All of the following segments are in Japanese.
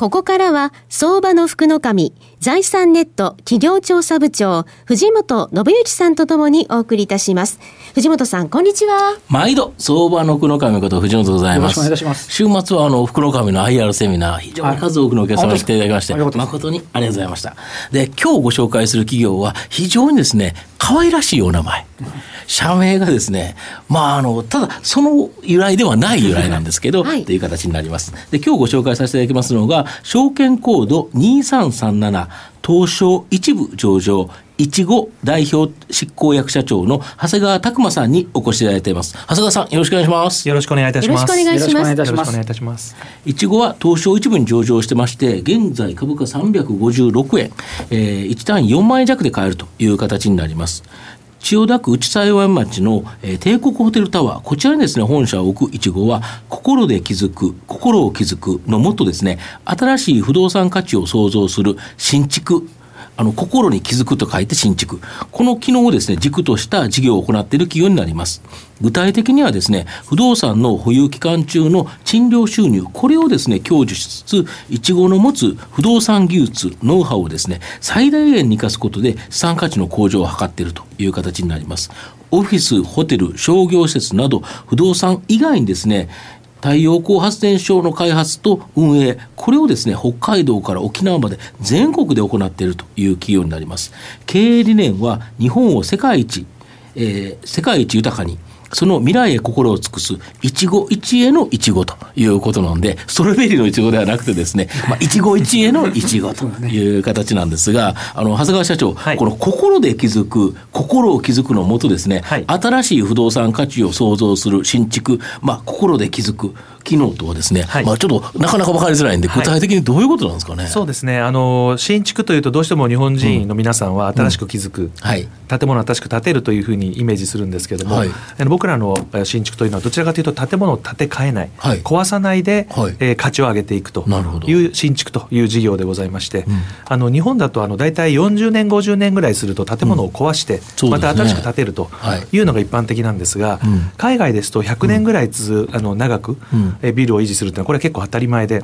ここからは、相場の福の神、財産ネット企業調査部長、藤本信之さんとともにお送りいたします。藤本さん、こんにちは。毎度、相場の福の神こと藤本でございます。よろしくお願いいたします。週末は、あの、福の神の IR セミナー、非常に数多くのお客様に来ていただきまして、誠にありがとうございました。で、今日ご紹介する企業は、非常にですね、可愛らしいお名前。社名がですね、まあ、あの、ただ、その由来ではない由来なんですけど、はい、という形になります。で、今日ご紹介させていただきますのが、証券コード2337、東証一部上場、いちご代表執行役社長の長谷川拓馬さんにお越しいただいています。長谷川さん、よろしくお願いします。よろしくお願いいたします。よろしくお願いします。よろしくお願いいたします。いちごは東証一部に上場してまして、現在株価356円、えー、1単位4万円弱で買えるという形になります。千代田区内幸町の、えー、帝国ホテルタワー、こちらにですね、本社を置くいちごは、心で気づく、心を気づくのもっとですね、新しい不動産価値を創造する新築あの心に気づくと書いて新築。この機能をですね、軸とした事業を行っている企業になります。具体的にはですね、不動産の保有期間中の賃料収入、これをですね、享受しつつ、いちごの持つ不動産技術、ノウハウをですね、最大限に生かすことで資産価値の向上を図っているという形になります。オフィス、ホテル、商業施設など不動産以外にですね、太陽光発電所の開発と運営、これをですね、北海道から沖縄まで全国で行っているという企業になります。経営理念は日本を世界一、えー、世界一豊かに、その未来へ心を尽くす一期一会の一期ということなんで、ストロベリーのいちごではなくてですね、まあ、一期一会のいちごと いう形なんですが、あの、長谷川社長、はい、この心で気づく、心を気づくのもとですね、はい、新しい不動産価値を創造する新築、まあ、心で気づく、機能とはですね、はい、まあちょっとなかなか分かりづらいんで、具体的にどういうことなんですかね？はい、そうですね。あの新築というとどうしても日本人の皆さんは新しく築く、うん。はい、建物を新しく建てるというふうにイメージするんですけれども、はい、僕らの新築というのはどちらかというと建物を建て替えない、壊さないで、はい、えー、価値を上げていくという新築という事業でございまして、うん、あの日本だとあの大体40年50年ぐらいすると建物を壊して、また新しく建てるとい。うのが一般的なんですが、海外ですと100年ぐらいつ、あの長く、えビルを維持するというのはこれは結構当たり前で。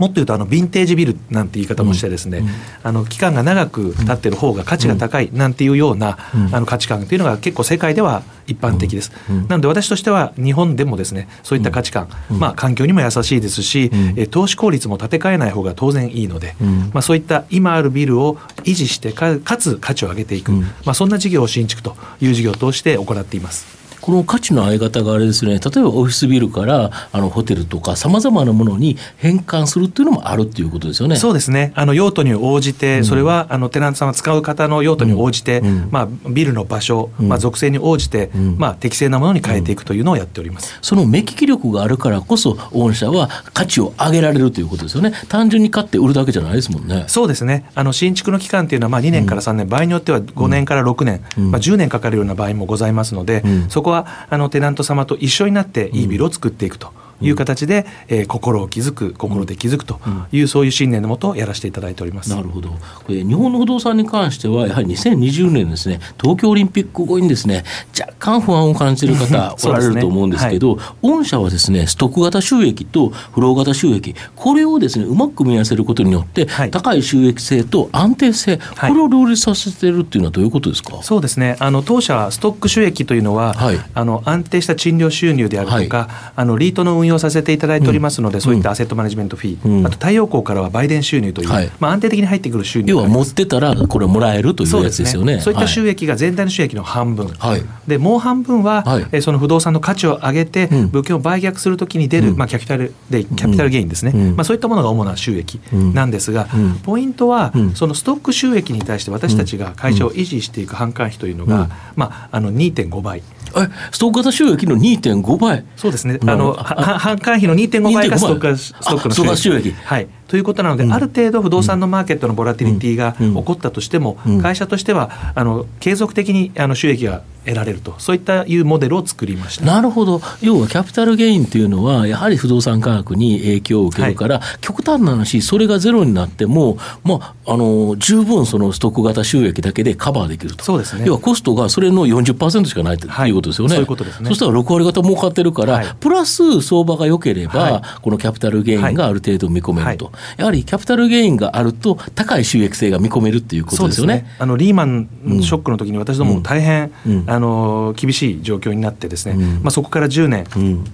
うんもっと言うとあのヴィンテージビルなんて言い方もしてですね、うん、あの期間が長く経ってる方が価値が高いなんていうような、あの価値観というのが結構世界では一般的です。なので私としては日本でもですねそういった価値観、まあ環境にも優しいですし、え投資効率も建て替えない方が当然いいので、まあそういった今あるビルを維持してかつ価値を上げていく、まあそんな事業を新築という事業を通して行っています。この価値の上げ方があれですね、例えばオフィスビルからあのホテルとか、さまざまなものに変換するっていうのもあるっていうことですよね。そうですね。あの用途に応じて、それはあのテナントさんが使う方の用途に応じて、うん、まあビルの場所、まあ属性に応じて、うん、まあ適正なものに変えていくというのをやっております。その目利き力があるからこそ、御社は価値を上げられるということですよね。単純に買って売るだけじゃないですもんね。そうですね。あの新築の期間っていうのはまあ2年から3年、場合によっては5年から6年、まあ10年かかるような場合もございますので、そこはあのテナント様と一緒になっていいビルを作っていくと。いう形で、えー、心を築く心で気づくという、そういう信念のもとやらせていただいております。なるほど。これ日本の不動産に関してはやはり2020年ですね東京オリンピック後にですね若干不安を感じている方 おられると思うんですけど、ねはい、御社はですねストック型収益とフロー型収益これをですねうまく組み合わせることによって、はい、高い収益性と安定性、これを両立させているっていうのはどういうことですか？そうですね。あの当社ストック収益というのは、あの安定した賃料収入であるとか、あのリートの運用させていただいておりますので、うん、そういったアセットマネジメントフィー、うん、あと太陽光からは売電収入という、はい、まあ、安定的に入ってくる収入要は持ってたらこれもらえるというやつですよね、ね、そういった収益が全体の収益の半分、はい、でもう半分は、はい、えその不動産の価値を上げて、物件を売却するときに出る、まあ、キャピタルでキャピタルゲインですね、まあ、そういったものが主な収益なんですが、ポイントは、そのストック収益に対して私たちが会社を維持していく販管費というのが、まあ、あの2.5倍。えストック型収益の2.5倍。そうですね。あの販管費の2.5倍がストックストックの収益。はいということなので、ある程度不動産のマーケットのボラティリティが起こったとしても、会社としてはあの継続的にあの収益が得られると。そういったいうモデルを作りました。なるほど。要はキャピタルゲインというのはやはり不動産価格に影響を受けるから、はい、極端な話それがゼロになっても、まあ、あの十分そのストック型収益だけでカバーできると。そうですね。要はコストがそれの40%しかないということですよね、そういうことですね。そしたら6割方儲かってるから、はい、プラス相場が良ければ、はい、このキャピタルゲインがある程度見込めると、やはりキャピタルゲインがあると高い収益性が見込めるっていうことですよね。ね。あのリーマンショックの時に私ども大変、うん、あの厳厳しい状況になってですね、まあ、そこから10年、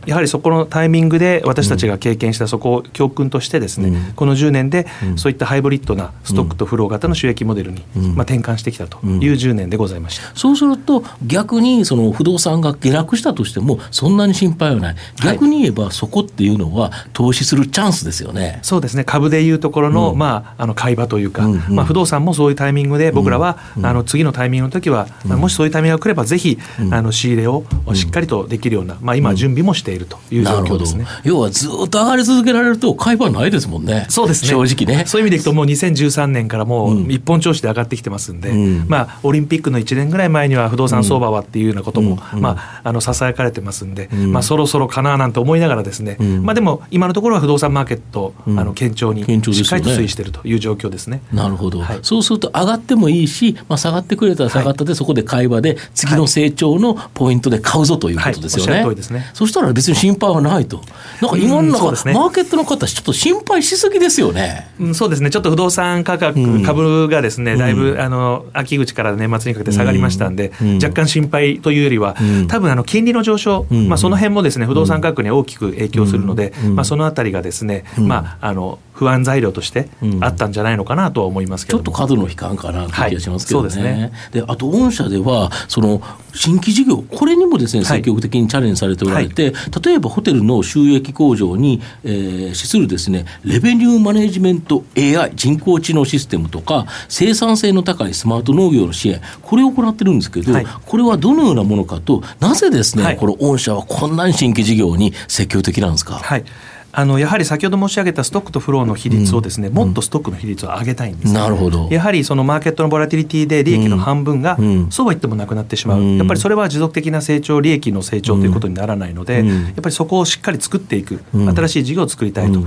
やはりそこのタイミングで私たちが経験したそこを教訓としてですね、この10年でそういったハイブリッドなストックとフロー型の収益モデルに、まあ、転換してきたという10年でございました、そうすると逆にその不動産が下落したとしてもそんなに心配はない。逆に言えばそこっていうのは投資するチャンスですよね。そうですね株でいうところの,、まあ、あの買い場というか、まあ、不動産もそういうタイミングで僕らは、あの次のタイミングの時は、もしそういうタイミングが来ればぜひ、あの仕入れをしっかりとできるような、まあ、今、準備もしているという状況ですね、要はずっと上がり続けられると、買い場ないですもんね、そうですね。正直ね。そういう意味でいくと、もう2013年からもう一本調子で上がってきてますんで、うん、まあ、オリンピックの1年ぐらい前には不動産相場はっていうようなことも、うん、まあ、あのささやかれてますんで、うん、まあ、そろそろかななんて思いながらですね、まあ、でも今のところは不動産マーケット、あの堅調にしっかりと推移しているという状況ですね。なるほど、はい、そうすると上がってもいいし、まあ、下がってくれたら下がったで、そこで買い場で次の成長のポイントで買うぞということですよね。ですね。そしたら別に心配はないと。なんか今の中、ね、マーケットの方、ちょっと心配しすぎですよね。うん、そうですね、ちょっと不動産価格、うん、株がですね、だいぶ、あの秋口から年末にかけて下がりましたんで、若干心配というよりは、多分あの金利の上昇、まあ、その辺もですね不動産価格に大きく影響するので、まあ、そのあたりがですね、まあ、あの不安材料としてあったんじゃないのかなとは思いますけど、ちょっと数の悲観かなという気がしますけどね。はい、ね。であと御社ではその新規事業これにもですね積極的にチャレンジされておられて、はい、例えばホテルの収益向上に、えー、資するですねレベニューマネジメント AI 人工知能システムとか生産性の高いスマート農業の支援これを行ってるんですけど、はい、これはどのようなものかとなぜですね、はい、この御社はこんなに新規事業に積極的なんですか？はいあのやはり先ほど申し上げたストックとフローの比率をですね、うん、もっとストックの比率を上げたいんです、なるほど。やはりそのマーケットのボラティリティで利益の半分が、そうは言ってもなくなってしまう、やっぱりそれは持続的な成長利益の成長ということにならないので、やっぱりそこをしっかり作っていく、新しい事業を作りたいと。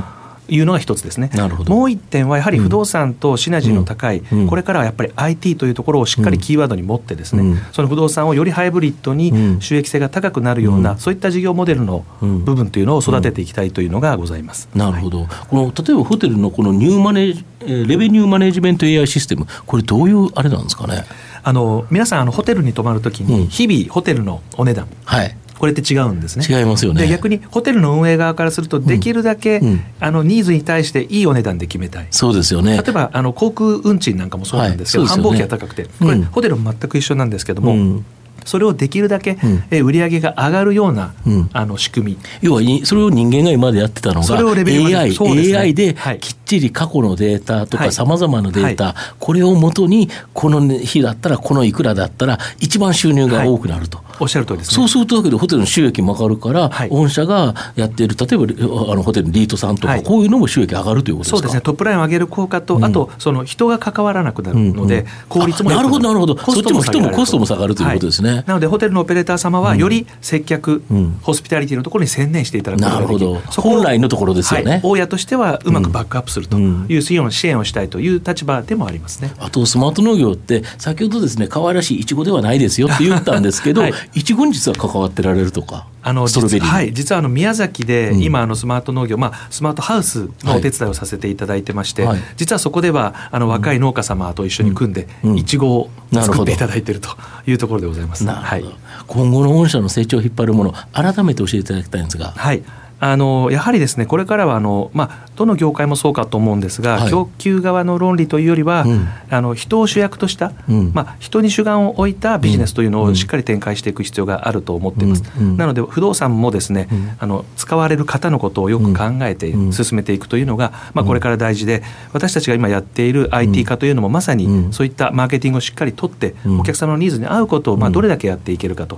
いうのが一つですね。もう一点はやはり不動産とシナジーの高い、これからはやっぱり IT というところをしっかりキーワードに持ってですね、その不動産をよりハイブリッドに収益性が高くなるような、そういった事業モデルの部分というのを育てていきたいというのがございます。なるほど。この例えばホテルのこのニューマネーレベニューマネジメント AI システム、これどういうあれなんですかね？あの皆さんあのホテルに泊まるときに日々ホテルのお値段、はい、これって違うんですね。違いますよね。逆にホテルの運営側からすると、できるだけ、うんうん、あのニーズに対していいお値段で決めたい。そうですよね。例えばあの航空運賃なんかもそうなんですけど、はいね、繁忙期が高くて、これ、うん、ホテルも全く一緒なんですけども。それをできるだけ、うん、売り上げが上がるような、うん、あの仕組み要はそれを人間が今までやってたのが AI, で、ね、AI できっちり過去のデータとかさまざまなデータ、はい、これをもとにこの日だったらこのいくらだったら一番収入が多くなると。はいおっしゃる通りです、ね、そうするとだけでホテルの収益も上がるから、はい、御社がやっている例えばあのホテルのリートさんとか、はい、こういうのも収益上がるということですか？そうですね。トップラインを上げる効果と、うん、あとその人が関わらなくなるので、うんうん、効率もなる。ほどなるほど。そっちも人もコストも下がるということですね、はい、なのでホテルのオペレーター様はより接客、うん、ホスピタリティのところに専念していただくことができる。なるほど。本来のところですよね、大家としてはうまくバックアップするという支援を支援をしたいという立場でもありますね。あとスマート農業って先ほどですね可愛らしいいちごではないですよって言ったんですけど、い。ちごに実は関わってられるとか。あの実はい、実はあの宮崎で今あのスマート農業、まあ、スマートハウスのお手伝いをさせていただいてまして、はい、実はそこではあの若い農家様と一緒に組んで、いちごを作っていただいているというところでございます。はい、今後の御社の成長を引っ張るもの改めて教えていただきたいんですが。はいあのやはりですねこれからはあの、まあ、どの業界もそうかと思うんですが、はい、供給側の論理というよりは、うん、あの人を主役とした、うん、まあ、人に主眼を置いたビジネスというのをしっかり展開していく必要があると思っています。うん、なので不動産もですね、あの使われる方のことをよく考えて進めていくというのが、まあ、これから大事で私たちが今やっている IT 化というのもまさにそういったマーケティングをしっかりとってお客様のニーズに合うことをまあどれだけやっていけるかと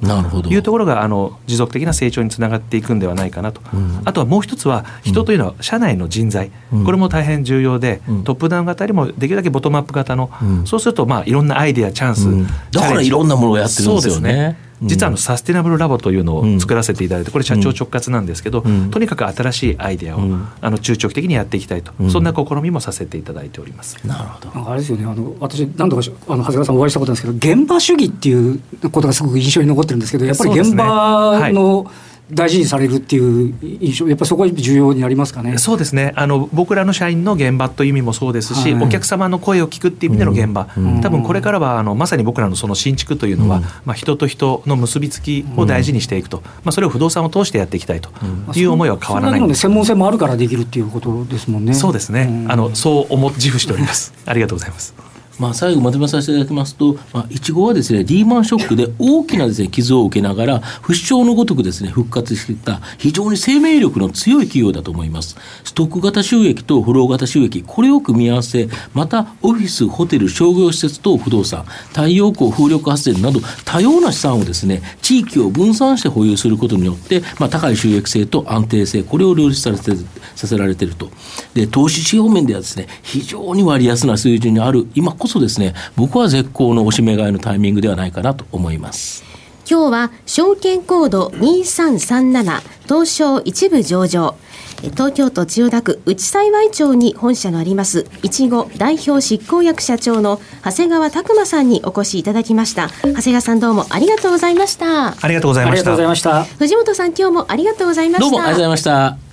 いうところがあの持続的な成長につながっていくんではないかなとあとはもう一つは人というのは社内の人材、これも大変重要で、トップダウン型よりもできるだけボトムアップ型の、そうするとまあいろんなアイデアチャンス、だからいろんなものをやってるんですよね。実はあのサステナブルラボというのを作らせていただいてこれ社長直括なんですけど、とにかく新しいアイデアを、あの中長期的にやっていきたいと、そんな試みもさせていただいております。なるほど。あれですよね。あの私何度かあの長谷川さんお会いしたことなんですけど現場主義っていうことがすごく印象に残ってるんですけどやっぱり現場の、大事にされるっていう印象、やっぱりそこは重要になりますかね。そうですね。あの、僕らの社員の現場という意味もそうですし、はい、お客様の声を聞くっていう意味での現場、うん、多分これからはあのまさに僕らのその新築というのは、うん、まあ、人と人の結びつきを大事にしていくと、まあ、それを不動産を通してやっていきたいという思いは変わらない、うん、専門性もあるからできるっていうことですもんね。そうですね、あのそう思自負しております。ありがとうございます。まあ、最後まとめさせていただきますと、まあ、いちごはですね、リーマンショックで大きなですね、傷を受けながら、不死鳥のごとくですね、復活してきた非常に生命力の強い企業だと思います。ストック型収益とフロー型収益、これを組み合わせ、またオフィス、ホテル、商業施設等不動産、太陽光、風力発電など多様な資産をですね、地域を分散して保有することによって、まあ、高い収益性と安定性、これを両立させてさせられていると。で、投資指標面ではですね、非常に割安な水準にある、今こそですね、僕は絶好のおしめ買いのタイミングではないかなと思います。今日は証券コード2337東証一部上場。東京都千代田区内幸町に本社のあります。いちご代表執行役社長の長谷川拓馬さんにお越しいただきました。長谷川さんどうもありがとうございました。ありがとうございました。藤本さん今日もありがとうございました。どうもありがとうございました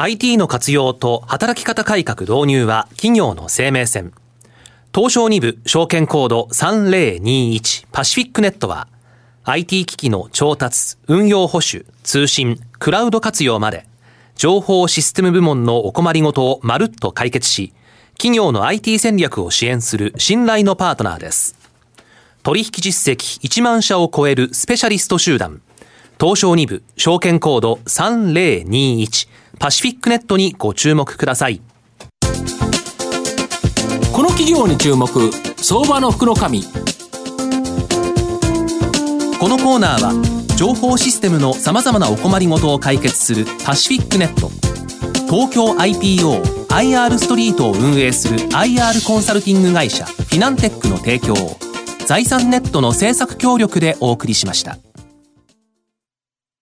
IT の活用と働き方改革導入は企業の生命線。東証2部証券コード3021パシフィックネットは IT 機器の調達、運用保守、通信、クラウド活用まで。情報システム部門のお困りごとをまるっと解決し企業の IT 戦略を支援する信頼のパートナーです。取引実績1万社を超えるスペシャリスト集団。東証2部証券コード3021パシフィックネットにご注目ください。この企業に注目相場の福の神このコーナーは情報システムのさまざまなお困りごとを解決するパシフィックネット東京 IPOIR ストリートを運営する IR コンサルティング会社フィナンテックの提供を財産ネットの政策協力でお送りしました。